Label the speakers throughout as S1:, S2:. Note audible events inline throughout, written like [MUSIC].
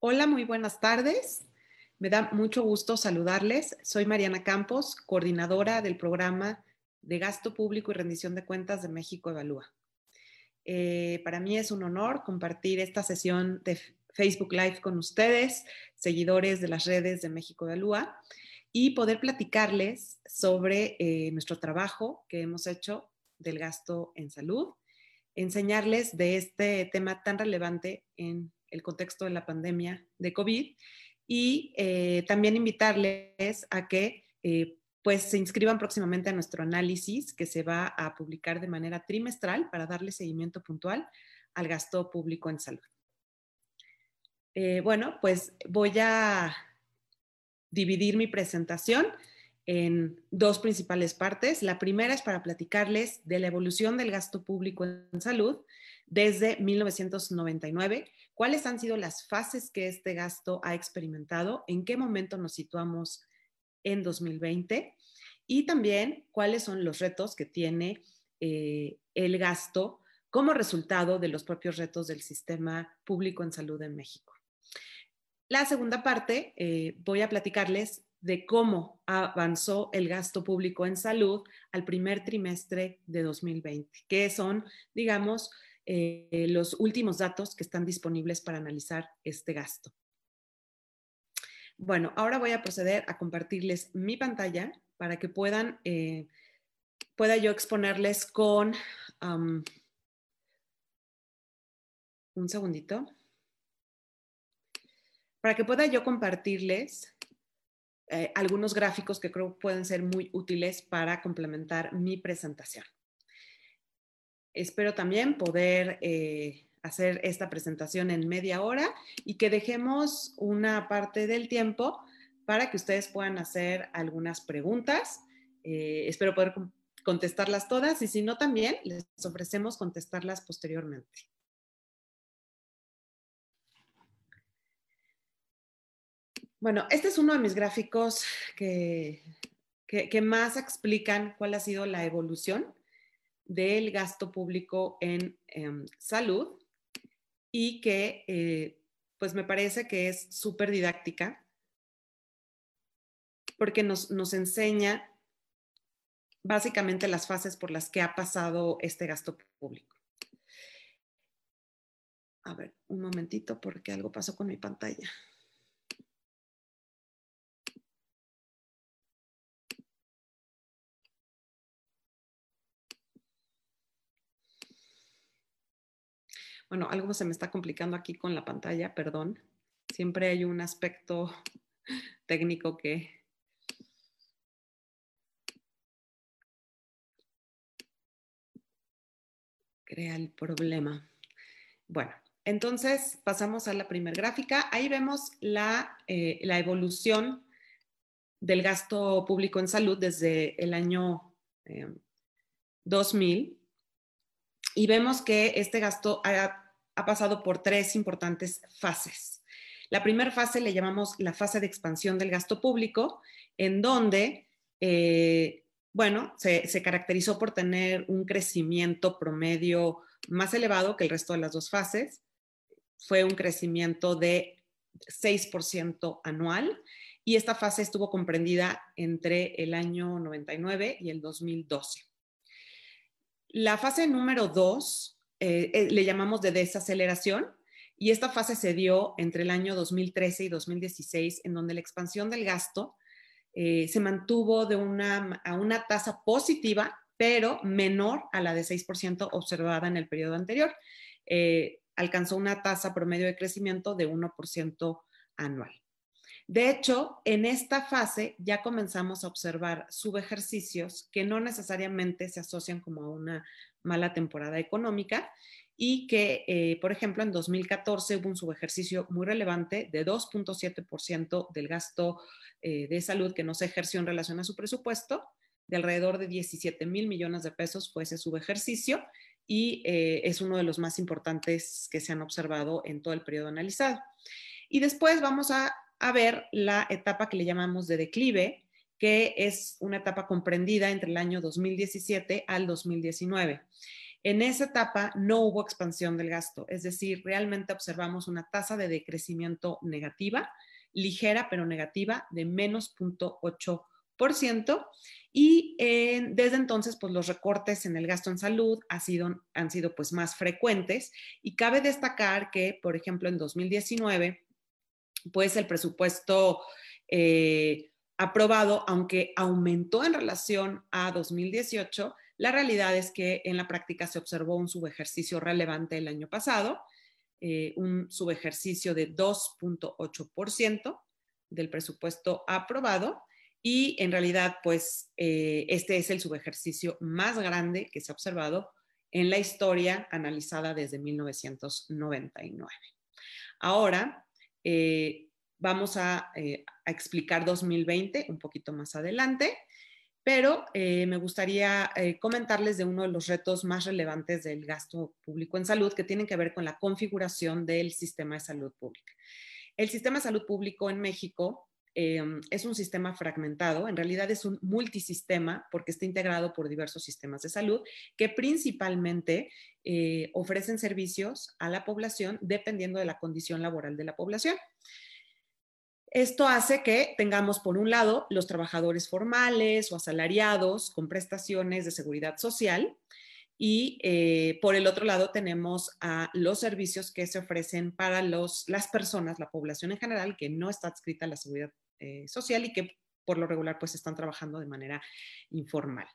S1: Hola, muy buenas tardes. Me da mucho gusto saludarles. Soy Mariana Campos, coordinadora del programa de gasto público y rendición de cuentas de México Evalúa. Eh, para mí es un honor compartir esta sesión de Facebook Live con ustedes, seguidores de las redes de México Evalúa, y poder platicarles sobre eh, nuestro trabajo que hemos hecho del gasto en salud, enseñarles de este tema tan relevante en el contexto de la pandemia de COVID y eh, también invitarles a que eh, pues se inscriban próximamente a nuestro análisis que se va a publicar de manera trimestral para darle seguimiento puntual al gasto público en salud. Eh, bueno, pues voy a dividir mi presentación en dos principales partes. La primera es para platicarles de la evolución del gasto público en salud desde 1999, cuáles han sido las fases que este gasto ha experimentado, en qué momento nos situamos en 2020 y también cuáles son los retos que tiene eh, el gasto como resultado de los propios retos del sistema público en salud en México. La segunda parte, eh, voy a platicarles de cómo avanzó el gasto público en salud al primer trimestre de 2020, que son, digamos, eh, los últimos datos que están disponibles para analizar este gasto. Bueno, ahora voy a proceder a compartirles mi pantalla para que puedan, eh, pueda yo exponerles con un segundito, para que pueda yo compartirles eh, algunos gráficos que creo pueden ser muy útiles para complementar mi presentación. Espero también poder eh, hacer esta presentación en media hora y que dejemos una parte del tiempo para que ustedes puedan hacer algunas preguntas. Eh, espero poder contestarlas todas y si no también les ofrecemos contestarlas posteriormente. Bueno, este es uno de mis gráficos que, que más explican cuál ha sido la evolución del gasto público en em, salud y que eh, pues me parece que es súper didáctica porque nos, nos enseña básicamente las fases por las que ha pasado este gasto público. A ver, un momentito porque algo pasó con mi pantalla. Bueno, algo se me está complicando aquí con la pantalla, perdón. Siempre hay un aspecto [LAUGHS] técnico que... crea el problema. Bueno, entonces pasamos a la primera gráfica. Ahí vemos la, eh, la, evolución del gasto público en salud desde el año 2000 eh, y vemos que este gasto ha, pasado por tres importantes fases. La primera fase le llamamos la fase de expansión del gasto público, en donde, eh, bueno, se, caracterizó por tener un crecimiento promedio más elevado que el resto de las dos fases. Fue un crecimiento de 6% anual y esta fase estuvo comprendida entre el año 99 y el 2012. La fase número dos eh, eh, le llamamos de desaceleración y esta fase se dio entre el año 2013 y 2016, en donde la expansión del gasto eh, se mantuvo de una, a una tasa positiva, pero menor a la de 6% observada en el periodo anterior. alcanzó una tasa promedio de crecimiento de 1% anual. De hecho, en esta fase ya comenzamos a observar subejercicios que no necesariamente se asocian como a una mala temporada económica y que, eh, por ejemplo, en 2014 hubo un subejercicio muy relevante de 2.7% del gasto eh, de salud que no se ejerció en relación a su presupuesto, de alrededor de 17 mil millones de pesos fue ese subejercicio y eh, es uno de los más importantes que se han observado en todo el periodo analizado. Y después vamos a a ver la etapa que le llamamos de declive, que es una etapa comprendida entre el año 2017 al 2019. En esa etapa no hubo expansión del gasto, es decir, realmente observamos una tasa de decrecimiento negativa, ligera pero negativa, de menos 0.8%. Y desde entonces, pues los recortes en el gasto en salud han sido pues más frecuentes. Y cabe destacar que, por ejemplo, en 2019, pues el presupuesto eh, aprobado, aunque aumentó en relación a 2018, la realidad es que en la práctica se observó un subejercicio relevante el año pasado, eh, un subejercicio de 2.8% del presupuesto aprobado y en realidad pues eh, este es el subejercicio más grande que se ha observado en la historia analizada desde 1999. Ahora, eh, Vamos a, eh, explicar 2020 un poquito más adelante, pero eh, me gustaría comentarles de uno de los retos más relevantes del gasto público en salud que tienen que ver con la configuración del sistema de salud pública. El sistema de salud público en México es un sistema fragmentado, en realidad es un multisistema porque está integrado por diversos sistemas de salud que principalmente ofrecen servicios a la población dependiendo de la condición laboral de la población. Esto hace que tengamos, por un lado, los trabajadores formales o asalariados con prestaciones de seguridad social y eh, por el otro lado tenemos a los servicios que se ofrecen para los, las personas, la población en general, que no está adscrita a la seguridad eh, social y que por lo regular pues están trabajando de manera informal.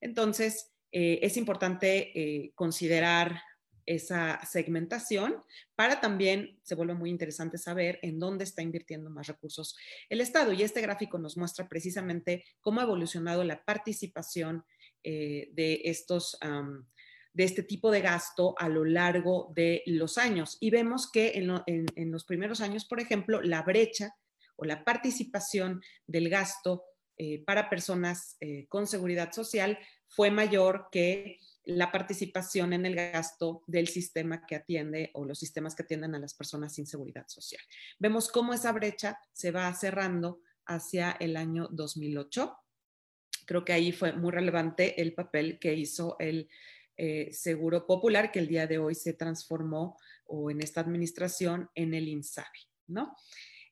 S1: Entonces, eh, es importante considerar esa segmentación para también, se vuelve muy interesante saber en dónde está invirtiendo más recursos el Estado. Y este gráfico nos muestra precisamente cómo ha evolucionado la participación eh, de estos... de este tipo de gasto a lo largo de los años. Y vemos que en, los primeros años, por ejemplo, la brecha o la participación del gasto eh, para personas eh, con seguridad social fue mayor que la participación en el gasto del sistema que atiende o los sistemas que atienden a las personas sin seguridad social. Vemos cómo esa brecha se va cerrando hacia el año 2008. Creo que ahí fue muy relevante el papel que hizo el eh, Seguro Popular, que el día de hoy se transformó o en esta administración en el INSABI, ¿no?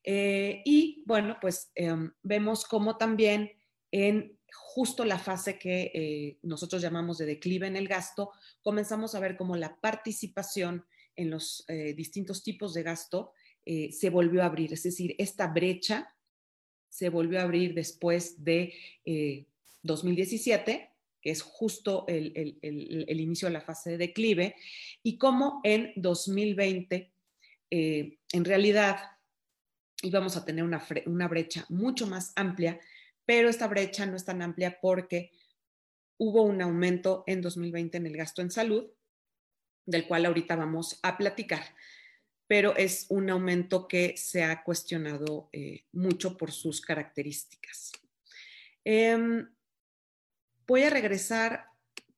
S1: Eh, y bueno, pues em, vemos cómo también en justo la fase que eh, nosotros llamamos de declive en el gasto, comenzamos a ver cómo la participación en los distintos tipos de gasto se volvió a abrir. Es decir, esta brecha se volvió a abrir después de 2017, que es justo el, inicio de la fase de declive, y cómo en 2020, en realidad, íbamos a tener una, una brecha mucho más amplia pero esta brecha no es tan amplia porque hubo un aumento en 2020 en el gasto en salud, del cual ahorita vamos a platicar, pero es un aumento que se ha cuestionado eh, mucho por sus características. Em, voy a regresar,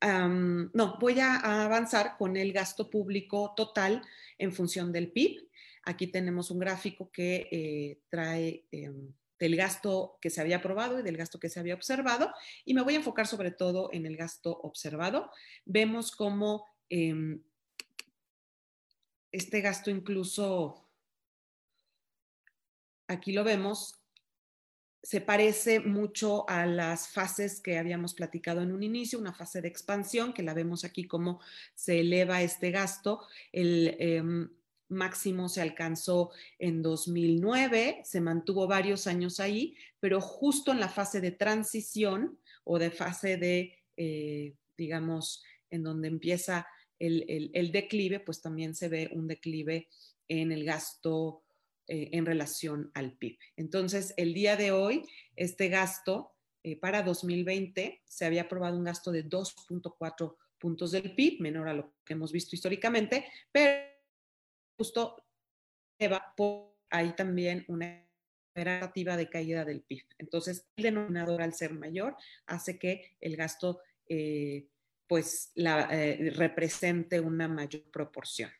S1: no, voy a avanzar con el gasto público total en función del PIB. Aquí tenemos un gráfico que eh, trae em, del gasto que se había aprobado y del gasto que se había observado. Y me voy a enfocar sobre todo en el gasto observado. Vemos cómo em, este gasto incluso, aquí lo vemos, se parece mucho a las fases que habíamos platicado en un inicio, una fase de expansión, que la vemos aquí cómo se eleva este gasto. El, em, máximo se alcanzó en 2009, se mantuvo varios años ahí, pero justo en la fase de transición o de fase de, eh, digamos, en donde empieza el, declive, pues también se ve un declive en el gasto eh, en relación al PIB. Entonces, el día de hoy, este gasto eh, para 2020 se había aprobado un gasto de 2.4 puntos del PIB, menor a lo que hemos visto históricamente, pero justo ahí también una expectativa de caída del PIB. Entonces, el denominador al ser mayor hace que el gasto eh, pues la, eh, represente una mayor proporción.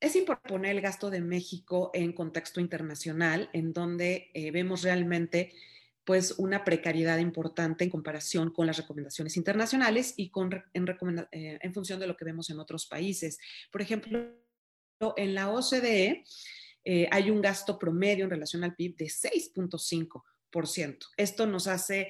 S1: Es importante poner el gasto de México en contexto internacional, en donde eh, vemos realmente pues una precariedad importante en comparación con las recomendaciones internacionales y con, en, eh, en función de lo que vemos en otros países. Por ejemplo, en la OCDE eh, hay un gasto promedio en relación al PIB de 6.5%. Esto nos hace,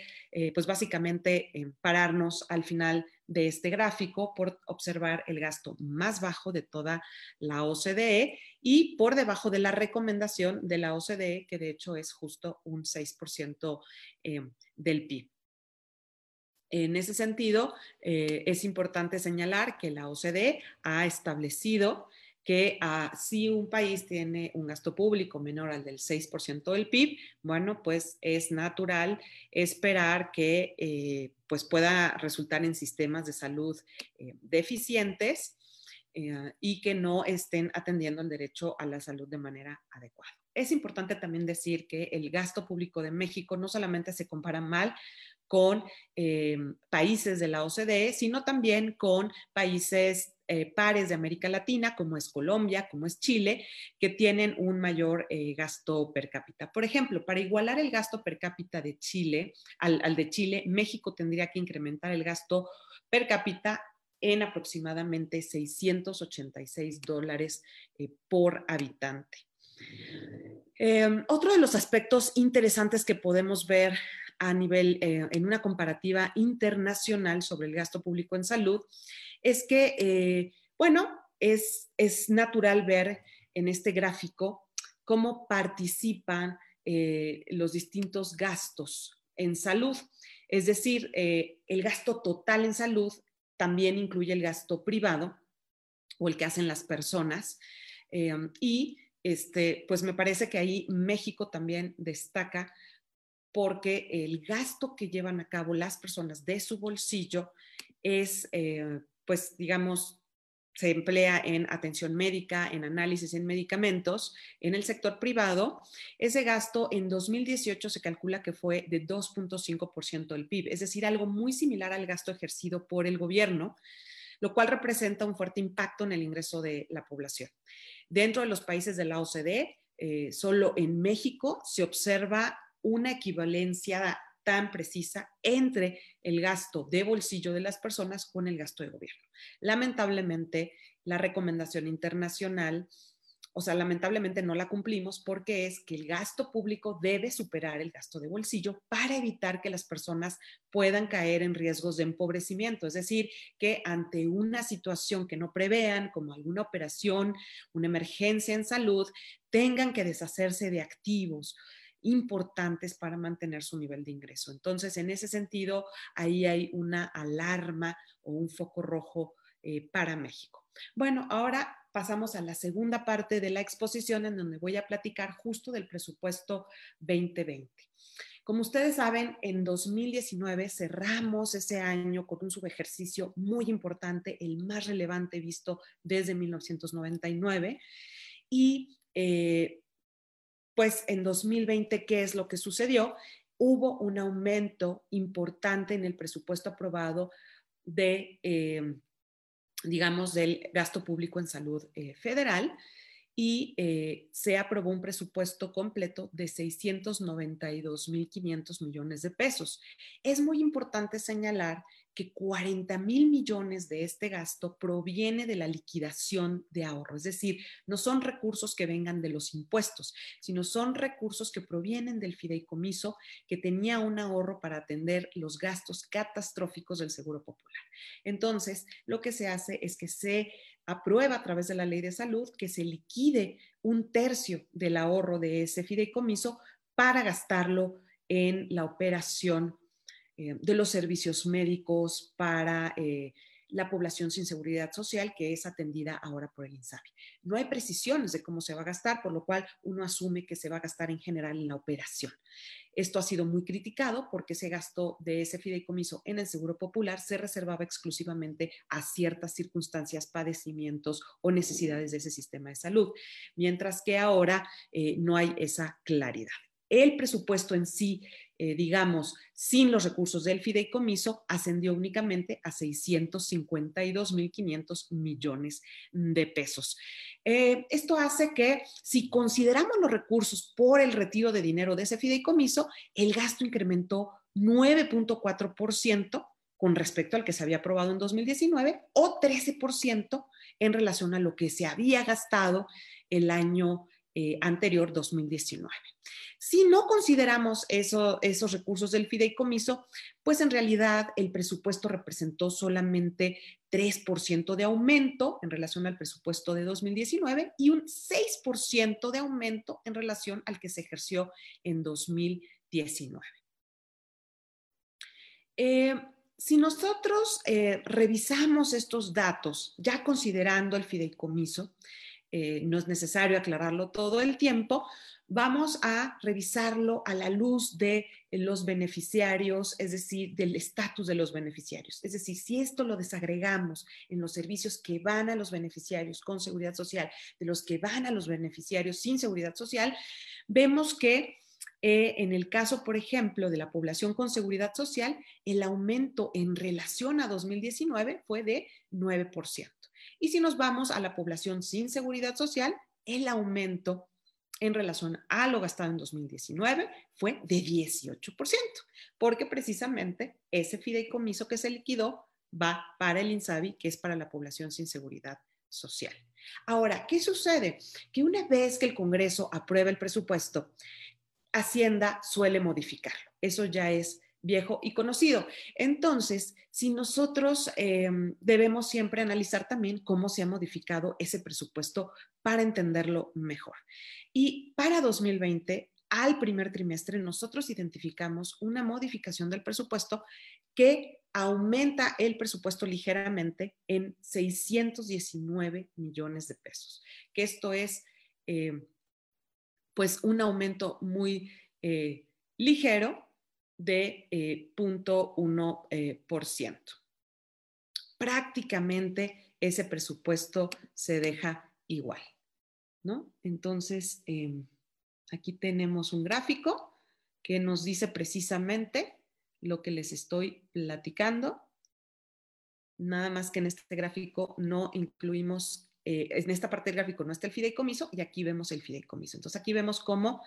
S1: pues básicamente, pararnos al final de este gráfico por observar el gasto más bajo de toda la OCDE y por debajo de la recomendación de la OCDE, que de hecho es justo un 6% eh, del PIB. En ese sentido, eh, es importante señalar que la OCDE ha establecido que ah, si un país tiene un gasto público menor al del 6% del PIB, bueno, pues es natural esperar que eh, pues pueda resultar en sistemas de salud eh, deficientes eh, y que no estén atendiendo el derecho a la salud de manera adecuada. Es importante también decir que el gasto público de México no solamente se compara mal con países de la OCDE, sino también con países eh, pares de América Latina, como es Colombia, como es Chile, que tienen un mayor eh, gasto per cápita. Por ejemplo, para igualar el gasto per cápita de Chile al, de Chile, México tendría que incrementar el gasto per cápita en aproximadamente 686 dólares eh, por habitante. Em, otro de los aspectos interesantes que podemos ver a nivel, en una comparativa internacional sobre el gasto público en salud, es que, eh, bueno, es, es, natural ver en este gráfico cómo participan eh, los distintos gastos en salud. Es decir, eh, el gasto total en salud también incluye el gasto privado o el que hacen las personas. y este, pues me parece que ahí México también destaca porque el gasto que llevan a cabo las personas de su bolsillo es pues digamos, se emplea en atención médica, en análisis, en medicamentos, en el sector privado, ese gasto en 2018 se calcula que fue de 2.5% del PIB, es decir, algo muy similar al gasto ejercido por el gobierno, lo cual representa un fuerte impacto en el ingreso de la población. Dentro de los países de la OCDE, eh, solo en México se observa una equivalencia tan precisa entre el gasto de bolsillo de las personas con el gasto de gobierno. Lamentablemente, la recomendación internacional, o sea, lamentablemente no la cumplimos porque es que el gasto público debe superar el gasto de bolsillo para evitar que las personas puedan caer en riesgos de empobrecimiento. Es decir, que ante una situación que no prevean, como alguna operación, una emergencia en salud, tengan que deshacerse de activos importantes para mantener su nivel de ingreso. Entonces, en ese sentido, ahí hay una alarma o un foco rojo eh, para México. Bueno, ahora pasamos a la segunda parte de la exposición en donde voy a platicar justo del presupuesto 2020. Como ustedes saben, en 2019 cerramos ese año con un subejercicio muy importante, el más relevante visto desde 1999. Y pues en 2020, ¿qué es lo que sucedió? Hubo un aumento importante en el presupuesto aprobado de, eh, digamos, del gasto público en salud eh, federal y eh, se aprobó un presupuesto completo de 692.500 millones de pesos. Es muy importante señalar que 40 mil millones de este gasto proviene de la liquidación de ahorro, es decir, no son recursos que vengan de los impuestos, sino son recursos que provienen del fideicomiso que tenía un ahorro para atender los gastos catastróficos del Seguro Popular. Entonces, lo que se hace es que se aprueba a través de la ley de salud que se liquide un tercio del ahorro de ese fideicomiso para gastarlo en la operación eh, de los servicios médicos para eh, la población sin seguridad social que es atendida ahora por el INSABI. No hay precisiones de cómo se va a gastar, por lo cual uno asume que se va a gastar en general en la operación. Esto ha sido muy criticado porque ese gasto de ese fideicomiso en el Seguro Popular se reservaba exclusivamente a ciertas circunstancias, padecimientos o necesidades de ese sistema de salud, mientras que ahora eh, no hay esa claridad. El presupuesto en sí eh, digamos, sin los recursos del fideicomiso, ascendió únicamente a 652.500 millones de pesos. Eh, esto hace que si consideramos los recursos por el retiro de dinero de ese fideicomiso, el gasto incrementó 9.4% con respecto al que se había aprobado en 2019 o 13% en relación a lo que se había gastado el año eh, anterior, 2019. Si no consideramos esos recursos del fideicomiso, pues en realidad el presupuesto representó solamente 3% de aumento en relación al presupuesto de 2019 y un 6% de aumento en relación al que se ejerció en 2019. Eh, si nosotros eh, revisamos estos datos, ya considerando el fideicomiso, eh, no es necesario aclararlo todo el tiempo, vamos a revisarlo a la luz de los beneficiarios, es decir, del estatus de los beneficiarios. Es decir, si esto lo desagregamos en los servicios que van a los beneficiarios con seguridad social, de los que van a los beneficiarios sin seguridad social, vemos que eh, en el caso, por ejemplo, de la población con seguridad social, el aumento en relación a 2019 fue de 9%. Y si nos vamos a la población sin seguridad social, el aumento en relación a lo gastado en 2019 fue de 18%, porque precisamente ese fideicomiso que se liquidó va para el INSABI, que es para la población sin seguridad social. Ahora, ¿qué sucede? Que una vez que el Congreso aprueba el presupuesto, Hacienda suele modificarlo. Eso ya es viejo y conocido. Entonces, si nosotros em, debemos siempre analizar también cómo se ha modificado ese presupuesto para entenderlo mejor. Y para 2020, al primer trimestre, nosotros identificamos una modificación del presupuesto que aumenta el presupuesto ligeramente en 619 millones de pesos, que esto es em, pues un aumento muy eh, ligero de 0.1%. Eh, eh, Prácticamente ese presupuesto se deja igual, ¿no? Entonces, em, aquí tenemos un gráfico que nos dice precisamente lo que les estoy platicando. Nada más que en este gráfico no incluimos, en esta parte del gráfico no está el fideicomiso y aquí vemos el fideicomiso. Entonces aquí vemos cómo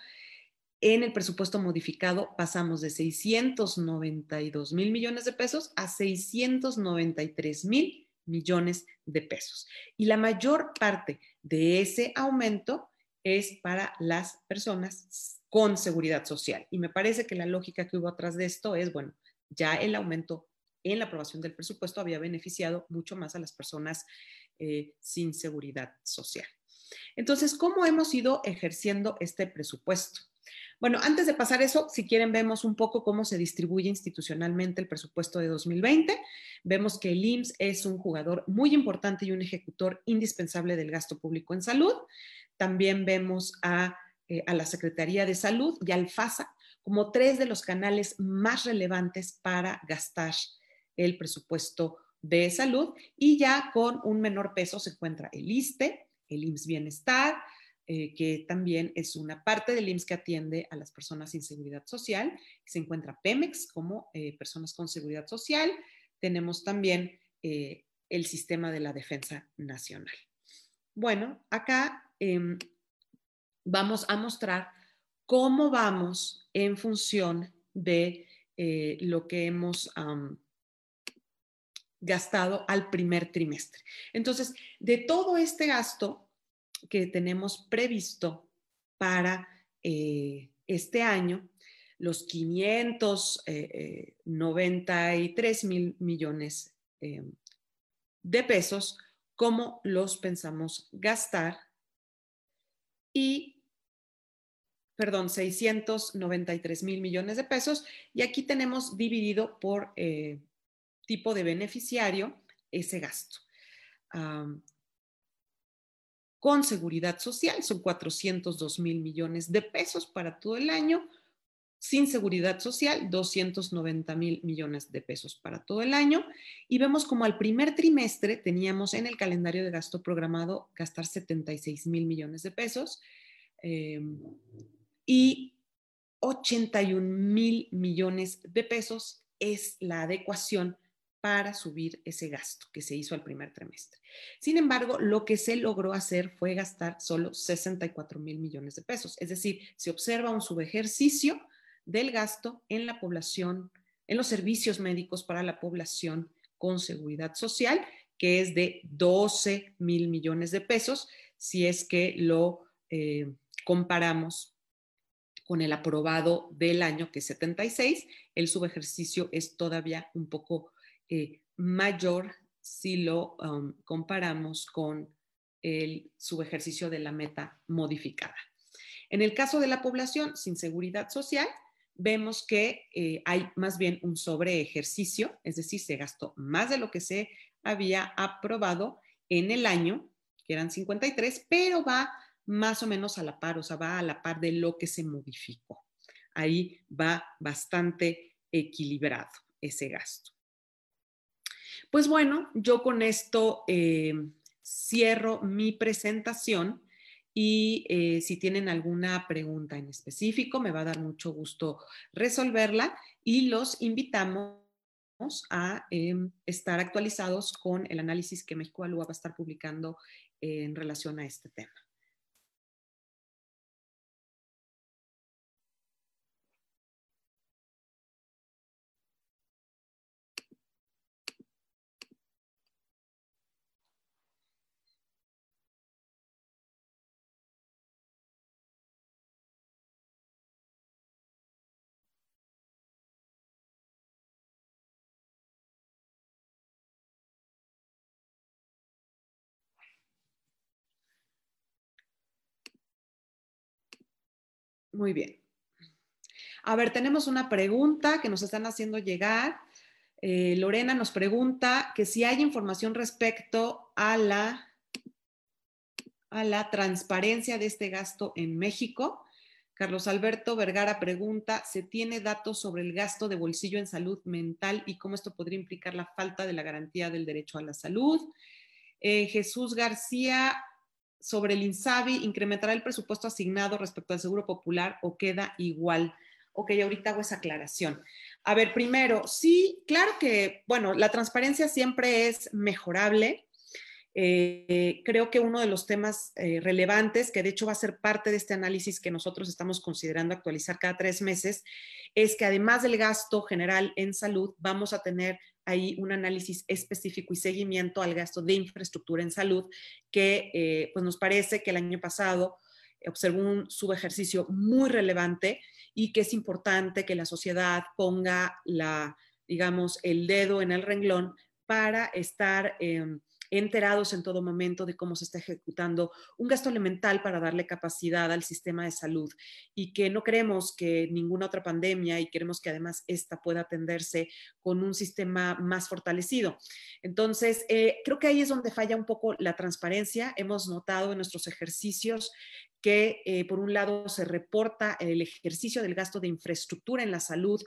S1: en el presupuesto modificado pasamos de 692 mil millones de pesos a 693 mil millones de pesos. Y la mayor parte de ese aumento es para las personas con seguridad social. Y me parece que la lógica que hubo atrás de esto es, bueno, ya el aumento en la aprobación del presupuesto había beneficiado mucho más a las personas eh, sin seguridad social. Entonces, ¿cómo hemos ido ejerciendo este presupuesto? Bueno, antes de pasar eso, si quieren, vemos un poco cómo se distribuye institucionalmente el presupuesto de 2020. Vemos que el IMSS es un jugador muy importante y un ejecutor indispensable del gasto público en salud. También vemos a, eh, la Secretaría de Salud y al FASA como tres de los canales más relevantes para gastar el presupuesto de salud y ya con un menor peso se encuentra el ISTE, el IMSS Bienestar, eh, que también es una parte del IMSS que atiende a las personas sin seguridad social. Se encuentra Pemex como eh, personas con seguridad social. Tenemos también eh, el sistema de la defensa nacional. Bueno, acá em, vamos a mostrar cómo vamos en función de lo que hemos gastado al primer trimestre. Entonces, de todo este gasto, que tenemos previsto para eh, este año, los 593 mil millones eh, de pesos, cómo los pensamos gastar y, perdón, 693 mil millones de pesos. Y aquí tenemos dividido por eh, tipo de beneficiario ese gasto con seguridad social. Son 402 mil millones de pesos para todo el año. Sin seguridad social, 290 mil millones de pesos para todo el año. Y vemos como al primer trimestre teníamos en el calendario de gasto programado gastar 76 mil millones de pesos. Em, y 81 mil millones de pesos es la adecuación para subir ese gasto que se hizo al primer trimestre. Sin embargo, lo que se logró hacer fue gastar solo 64 mil millones de pesos. Es decir, se observa un subejercicio del gasto en la población, en los servicios médicos para la población con seguridad social, que es de 12 mil millones de pesos, si es que lo eh, comparamos con el aprobado del año, que es 76, el subejercicio es todavía un poco eh, mayor si lo um, comparamos con el subejercicio de la meta modificada. En el caso de la población sin seguridad social, vemos que eh, hay más bien un sobreejercicio, es decir, se gastó más de lo que se había aprobado en el año, que eran 53, pero va más o menos a la par, o sea, va a la par de lo que se modificó. Ahí va bastante equilibrado ese gasto. Pues bueno, yo con esto eh, cierro mi presentación y eh, si tienen alguna pregunta en específico, me va a dar mucho gusto resolverla y los invitamos a em, estar actualizados con el análisis que México Alúa va a estar publicando en relación a este tema. Muy bien. A ver, tenemos una pregunta que nos están haciendo llegar. Eh, Lorena nos pregunta que si hay información respecto a la, a la transparencia de este gasto en México. Carlos Alberto Vergara pregunta, ¿se tiene datos sobre el gasto de bolsillo en salud mental y cómo esto podría implicar la falta de la garantía del derecho a la salud? Eh, Jesús García sobre el INSABI, ¿incrementará el presupuesto asignado respecto al Seguro Popular o queda igual? Ok, ahorita hago esa aclaración. A ver, primero, sí, claro que, bueno, la transparencia siempre es mejorable. Eh, creo que uno de los temas eh, relevantes, que de hecho va a ser parte de este análisis que nosotros estamos considerando actualizar cada tres meses, es que además del gasto general en salud, vamos a tener ahí un análisis específico y seguimiento al gasto de infraestructura en salud, que eh, pues nos parece que el año pasado observó un subejercicio muy relevante y que es importante que la sociedad ponga la, digamos, el dedo en el renglón para estar... Enterados en todo momento de cómo se está ejecutando un gasto elemental para darle capacidad al sistema de salud y que no queremos que ninguna otra pandemia y queremos que además esta pueda atenderse con un sistema más fortalecido. Entonces, eh, creo que ahí es donde falla un poco la transparencia. Hemos notado en nuestros ejercicios que eh, por un lado se reporta el ejercicio del gasto de infraestructura en la salud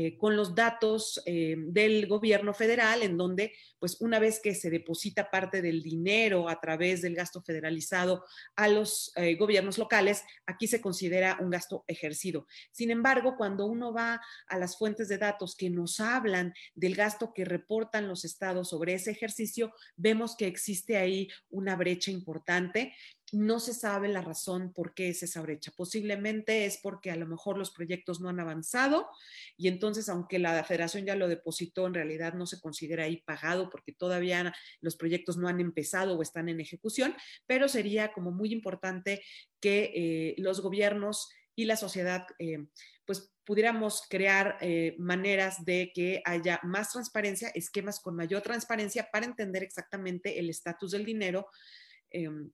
S1: eh, con los datos eh, del gobierno federal, en donde, pues una vez que se deposita parte del dinero a través del gasto federalizado a los gobiernos locales, aquí se considera un gasto ejercido. Sin embargo, cuando uno va a las fuentes de datos que nos hablan del gasto que reportan los estados sobre ese ejercicio, vemos que existe ahí una brecha importante no se sabe la razón por qué es esa brecha. Posiblemente es porque a lo mejor los proyectos no han avanzado y entonces, aunque la federación ya lo depositó, en realidad no se considera ahí pagado porque todavía los proyectos no han empezado o están en ejecución, pero sería como muy importante que eh, los gobiernos y la sociedad, eh, pues pudiéramos crear eh, maneras de que haya más transparencia, esquemas con mayor transparencia para entender exactamente el estatus del dinero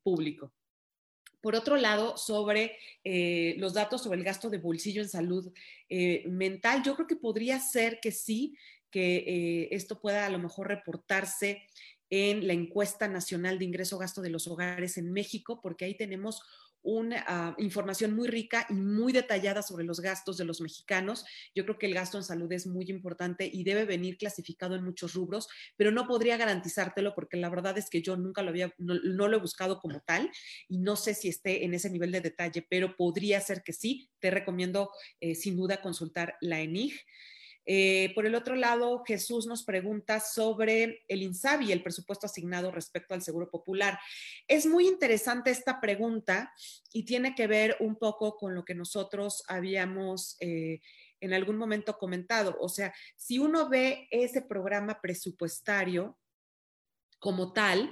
S1: público. Por otro lado, sobre eh, los datos sobre el gasto de bolsillo en salud eh, mental, yo creo que podría ser que sí, que eh, esto pueda a lo mejor reportarse en la encuesta nacional de ingreso gasto de los hogares en México, porque ahí tenemos una ah, información muy rica y muy detallada sobre los gastos de los mexicanos. Yo creo que el gasto en salud es muy importante y debe venir clasificado en muchos rubros, pero no podría garantizártelo porque la verdad es que yo nunca lo había, no, lo he buscado como tal y no sé si esté en ese nivel de detalle, pero podría ser que sí. Te recomiendo eh, sin duda consultar la ENIG. Eh, por el otro lado, Jesús nos pregunta sobre el INSABI, el presupuesto asignado respecto al Seguro Popular. Es muy interesante esta pregunta y tiene que ver un poco con lo que nosotros habíamos eh, en algún momento comentado. O sea, si uno ve ese programa presupuestario como tal,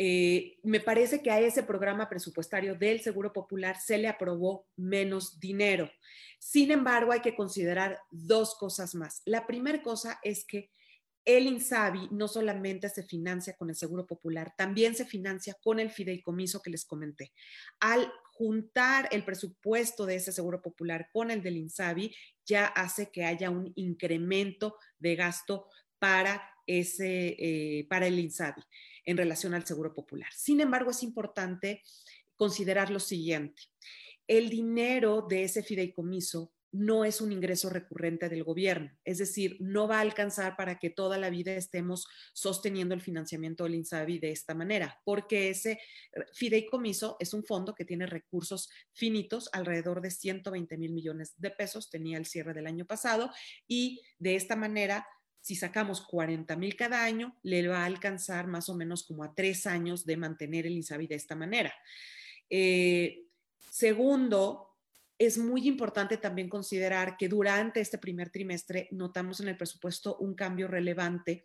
S1: eh, me parece que a ese programa presupuestario del Seguro Popular se le aprobó menos dinero. Sin embargo, hay que considerar dos cosas más. La primera cosa es que el INSABI no solamente se financia con el Seguro Popular, también se financia con el fideicomiso que les comenté. Al juntar el presupuesto de ese Seguro Popular con el del INSABI, ya hace que haya un incremento de gasto para, ese, eh, para el INSABI en relación al Seguro Popular. Sin embargo, es importante considerar lo siguiente el dinero de ese fideicomiso no es un ingreso recurrente del gobierno, es decir, no va a alcanzar para que toda la vida estemos sosteniendo el financiamiento del INSABI de esta manera, porque ese fideicomiso es un fondo que tiene recursos finitos, alrededor de 120 mil millones de pesos, tenía el cierre del año pasado, y de esta manera si sacamos 40 mil cada año, le va a alcanzar más o menos como a tres años de mantener el INSABI de esta manera. Eh, Segundo, es muy importante también considerar que durante este primer trimestre notamos en el presupuesto un cambio relevante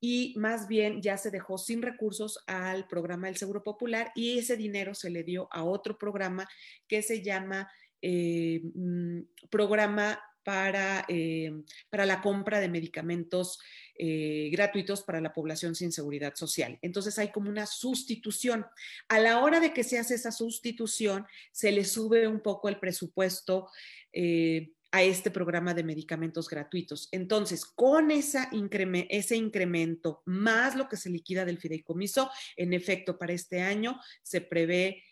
S1: y más bien ya se dejó sin recursos al programa del Seguro Popular y ese dinero se le dio a otro programa que se llama eh, mm, Programa para, eh, para la compra de medicamentos eh, gratuitos para la población sin seguridad social. Entonces hay como una sustitución. A la hora de que se hace esa sustitución, se le sube un poco el presupuesto. Eh, a este programa de medicamentos gratuitos. Entonces, con esa ese incremento más lo que se liquida del fideicomiso, en efecto, para este año se prevé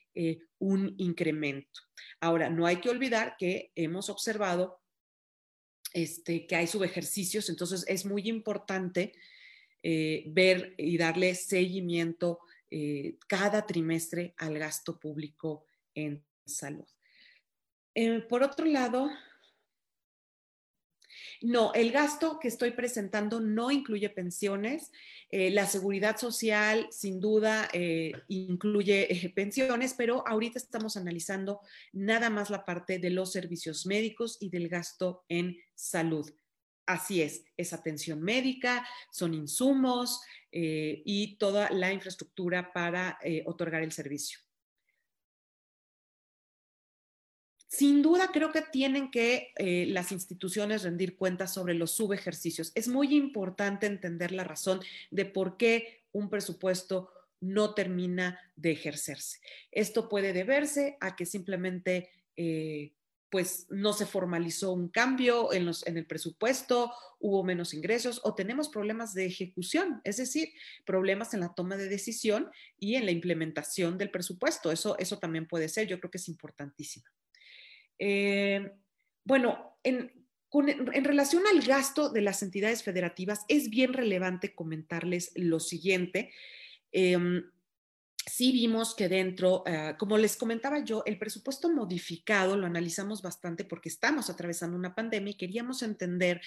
S1: un incremento. Ahora, no hay que olvidar que hemos observado este, que hay subejercicios, entonces es muy importante eh, ver y darle seguimiento eh, cada trimestre al gasto público en salud. Eh, por otro lado, no, el gasto que estoy presentando no incluye pensiones. Eh, la seguridad social, sin duda, eh, incluye eh, pensiones, pero ahorita estamos analizando nada más la parte de los servicios médicos y del gasto en salud. Así es, es atención médica, son insumos y toda la infraestructura para otorgar el servicio. Sin duda creo que tienen que eh, las instituciones rendir cuentas sobre los subejercicios. Es muy importante entender la razón de por qué un presupuesto no termina de ejercerse. Esto puede deberse a que simplemente eh, pues no se formalizó un cambio en, en el presupuesto, hubo menos ingresos o tenemos problemas de ejecución, es decir, problemas en la toma de decisión y en la implementación del presupuesto. Eso, eso también puede ser, yo creo que es importantísimo. Eh, bueno, en, relación al gasto de las entidades federativas, es bien relevante comentarles lo siguiente. Em, sí vimos que dentro, eh, como les comentaba yo, el presupuesto modificado lo analizamos bastante porque estamos atravesando una pandemia y queríamos entender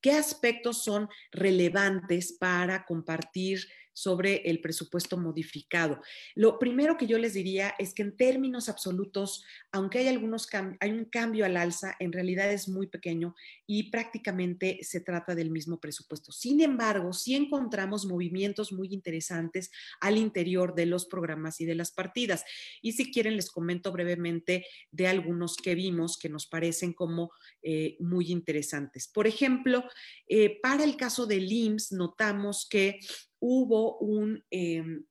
S1: qué aspectos son relevantes para compartir sobre el presupuesto modificado. Lo primero que yo les diría es que en términos absolutos, aunque hay algunos hay un cambio al alza, en realidad es muy pequeño y prácticamente se trata del mismo presupuesto. Sin embargo, sí encontramos movimientos muy interesantes al interior de los programas y de las partidas. Y si quieren, les comento brevemente de algunos que vimos que nos parecen como eh, muy interesantes. Por ejemplo, eh, para el caso del IMSS, notamos que hubo un, em,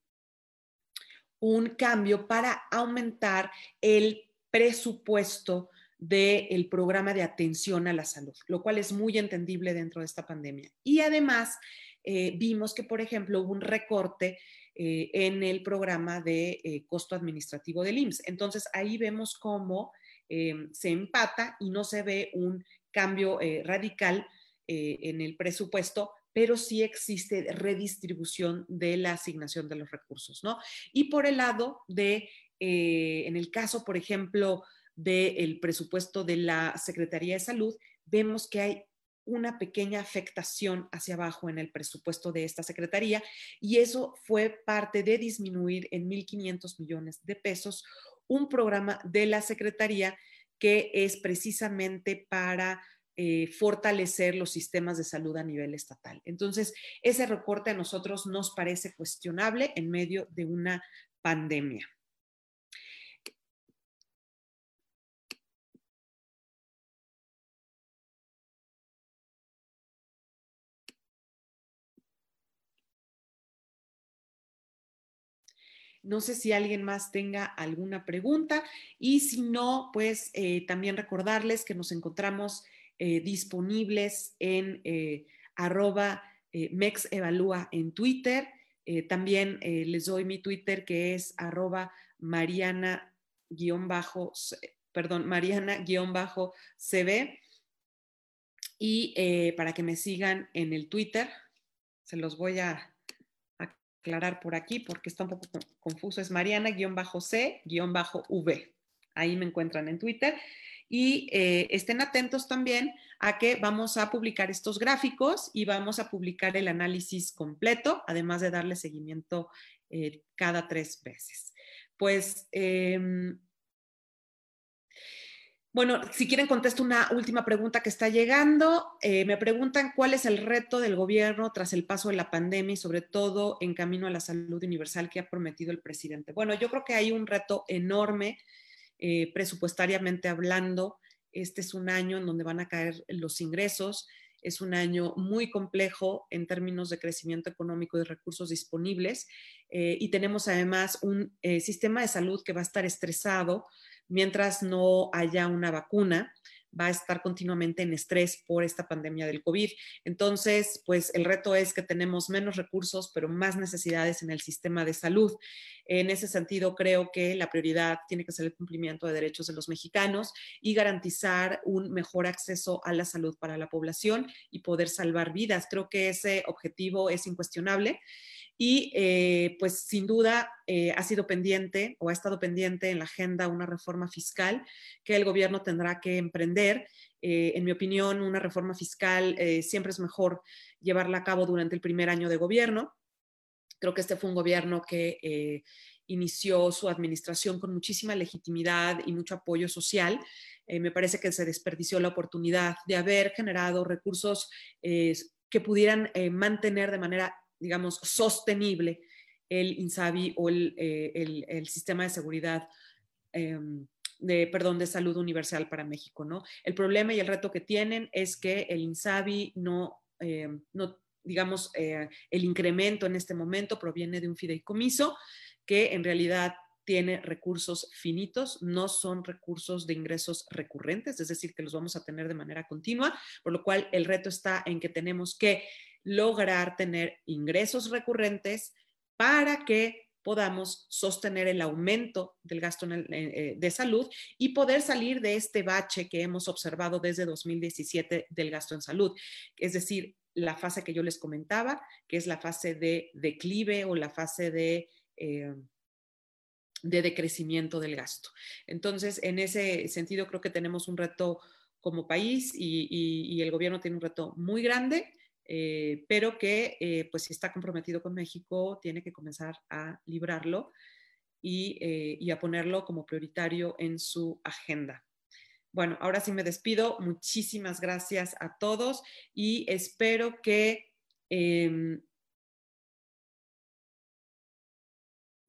S1: un cambio para aumentar el presupuesto del programa de atención a la salud, lo cual es muy entendible dentro de esta pandemia. Y además, eh, vimos que, por ejemplo, hubo un recorte en el programa de costo administrativo del IMSS. Entonces, ahí vemos cómo se empata y no se ve un cambio radical en el presupuesto, pero sí existe redistribución de la asignación de los recursos, ¿no? Y por el lado de, eh, en el caso, por ejemplo, del presupuesto de la Secretaría de Salud, vemos que hay una pequeña afectación hacia abajo en el presupuesto de esta Secretaría y eso fue parte de disminuir en 1.500 millones de pesos un programa de la Secretaría que es precisamente para eh, fortalecer los sistemas de salud a nivel estatal. Entonces, ese recorte a nosotros nos parece cuestionable en medio de una pandemia. No sé si alguien más tenga alguna pregunta y si no, pues eh, también recordarles que nos encontramos eh, disponibles en eh, arroba eh, mexevalúa en Twitter. también les doy mi Twitter que es arroba mariana bajo, perdón, mariana-cb. Y para que me sigan en el Twitter, se los voy a aclarar por aquí porque está un poco confuso, es mariana-c-v. Ahí me encuentran en Twitter y eh, estén atentos también a que vamos a publicar estos gráficos y vamos a publicar el análisis completo, además de darle seguimiento eh, cada tres veces. Pues, em, bueno, si quieren contesto una última pregunta que está llegando. Eh, me preguntan cuál es el reto del gobierno tras el paso de la pandemia y sobre todo en camino a la salud universal que ha prometido el presidente. Bueno, yo creo que hay un reto enorme eh, presupuestariamente hablando. Este es un año en donde van a caer los ingresos. Es un año muy complejo en términos de crecimiento económico y recursos disponibles. Eh, y tenemos además un eh, sistema de salud que va a estar estresado mientras no haya una vacuna va a estar continuamente en estrés por esta pandemia del COVID. Entonces, pues el reto es que tenemos menos recursos, pero más necesidades en el sistema de salud. En ese sentido, creo que la prioridad tiene que ser el cumplimiento de derechos de los mexicanos y garantizar un mejor acceso a la salud para la población y poder salvar vidas. Creo que ese objetivo es incuestionable y eh, pues sin duda eh, ha sido pendiente o ha estado pendiente en la agenda una reforma fiscal que el gobierno tendrá que emprender. Eh, en mi opinión, una reforma fiscal siempre es mejor llevarla a cabo durante el primer año de gobierno. Creo que este fue un gobierno que inició su administración con muchísima legitimidad y mucho apoyo social. me parece que se desperdició la oportunidad de haber generado recursos que pudieran mantener de manera digamos, sostenible el INSABI o el, eh, sistema de seguridad, em, de, perdón, de salud universal para México, ¿no? El problema y el reto que tienen es que el INSABI no, em, no digamos, eh, el incremento en este momento proviene de un fideicomiso que en realidad tiene recursos finitos, no son recursos de ingresos recurrentes, es decir, que los vamos a tener de manera continua, por lo cual el reto está en que tenemos que lograr tener ingresos recurrentes para que podamos sostener el aumento del gasto eh, de salud y poder salir de este bache que hemos observado desde 2017 del gasto en salud. Es decir, la fase que yo les comentaba, que es la fase de declive o la fase de... Eh, de decrecimiento del gasto. Entonces, en ese sentido, creo que tenemos un reto como país y el gobierno tiene un reto muy grande eh, pero que eh, pues si está comprometido con México tiene que comenzar a librarlo y, eh, y, a ponerlo como prioritario en su agenda. Bueno, ahora sí me despido. Muchísimas gracias a todos y espero que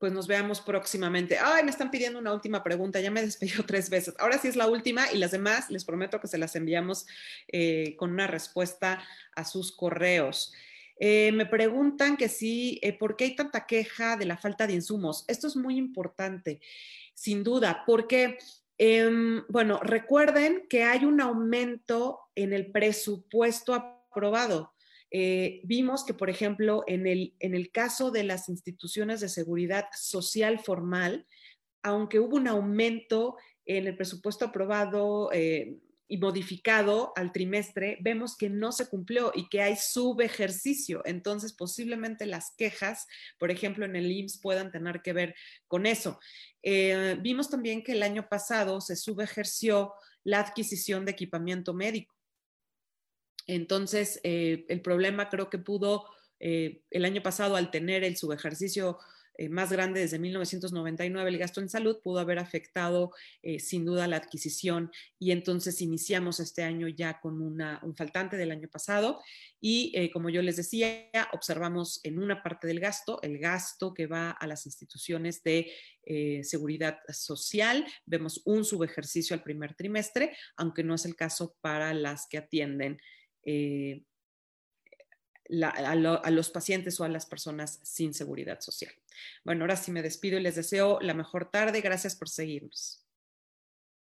S1: pues nos veamos próximamente. Ay, me están pidiendo una última pregunta, ya me despidió [LAUGHS] tres veces. Ahora sí es la última y las demás les prometo que se las enviamos eh, con una respuesta a sus correos. Eh, me preguntan que sí, eh, ¿por qué hay tanta queja de la falta de insumos? Esto es muy importante, sin duda, porque, em, bueno, recuerden que hay un aumento en el presupuesto aprobado. Eh, vimos que, por ejemplo, en el, en el caso de las instituciones de seguridad social formal, aunque hubo un aumento en el presupuesto aprobado eh, y modificado al trimestre, vemos que no se cumplió y que hay subejercicio. Entonces, posiblemente las quejas, por ejemplo, en el IMSS puedan tener que ver con eso. Eh, vimos también que el año pasado se subejerció la adquisición de equipamiento médico. Entonces, eh, el problema creo que pudo el año pasado al tener el subejercicio eh, más grande desde 1999, el gasto en salud pudo haber afectado eh, sin duda la adquisición. Y entonces iniciamos este año ya con un faltante del año pasado. Y eh, como yo les decía, observamos en una parte del gasto, el gasto que va a las instituciones de seguridad social, vemos un subejercicio al primer trimestre, aunque no es el caso para las que atienden a, los pacientes o a las personas sin seguridad social. Bueno, ahora sí me despido y les deseo la mejor tarde. Gracias por seguirnos.